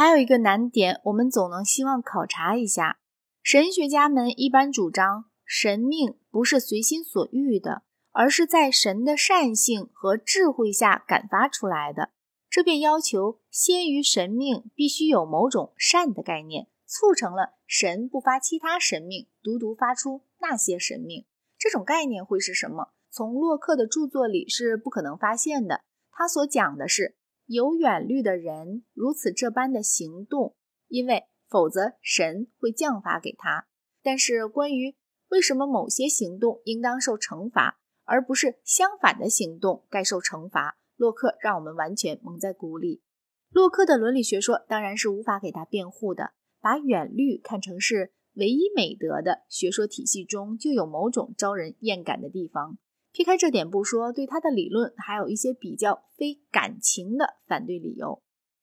还有一个难点，我们总能希望考察一下。神学家们一般主张，神命不是随心所欲的，而是在神的善性和智慧下感发出来的。这便要求先于神命必须有某种善的概念，促成了神不发其他神命，独独发出那些神命。这种概念会是什么？从洛克的著作里是不可能发现的。他所讲的是。有远虑的人如此这般的行动，因为否则神会降罚给他。但是关于为什么某些行动应当受惩罚，而不是相反的行动该受惩罚，洛克让我们完全蒙在鼓里。洛克的伦理学说当然是无法给他辩护的。把远虑看成是唯一美德的学说体系中，就有某种招人厌感的地方。撇开这点不说，对他的理论还有一些比较非感情的反对理由。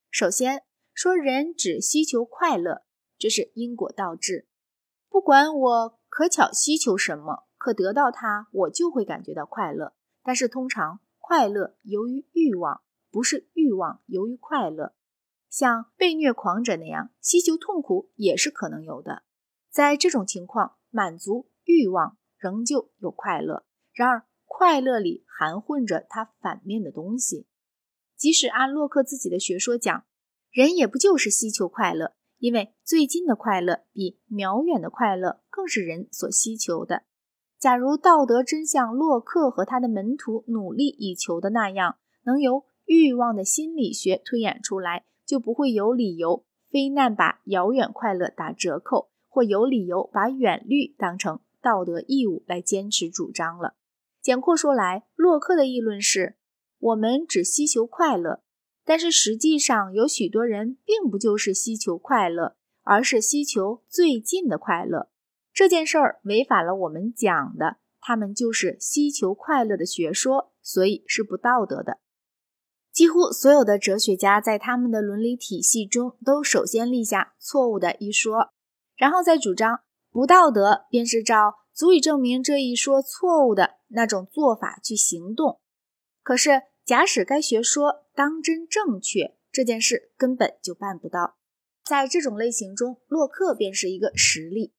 首先说，人只需求快乐，这是因果倒置。不管我可巧需求什么，可得到它，我就会感觉到快乐。但是通常快乐由于欲望，不是欲望由于快乐。像被虐狂者那样需求痛苦也是可能有的。在这种情况，满足欲望仍旧有快乐。然而。快乐里含混着它反面的东西，即使按洛克自己的学说讲，人也不就是希求快乐，因为最近的快乐比渺远的快乐更是人所希求的。假如道德真像洛克和他的门徒努力以求的那样，能由欲望的心理学推演出来，就不会有理由非难把遥远快乐打折扣，或有理由把远虑当成道德义务来坚持主张了。简括说来，洛克的议论是：我们只希求快乐，但是实际上有许多人并不就是希求快乐，而是希求最近的快乐。这件事儿违反了我们讲的，他们就是希求快乐的学说，所以是不道德的。几乎所有的哲学家在他们的伦理体系中都首先立下错误的一说，然后再主张不道德便是照。足以证明这一说错误的那种做法去行动。可是，假使该学说当真正确，这件事根本就办不到。在这种类型中，洛克便是一个实例。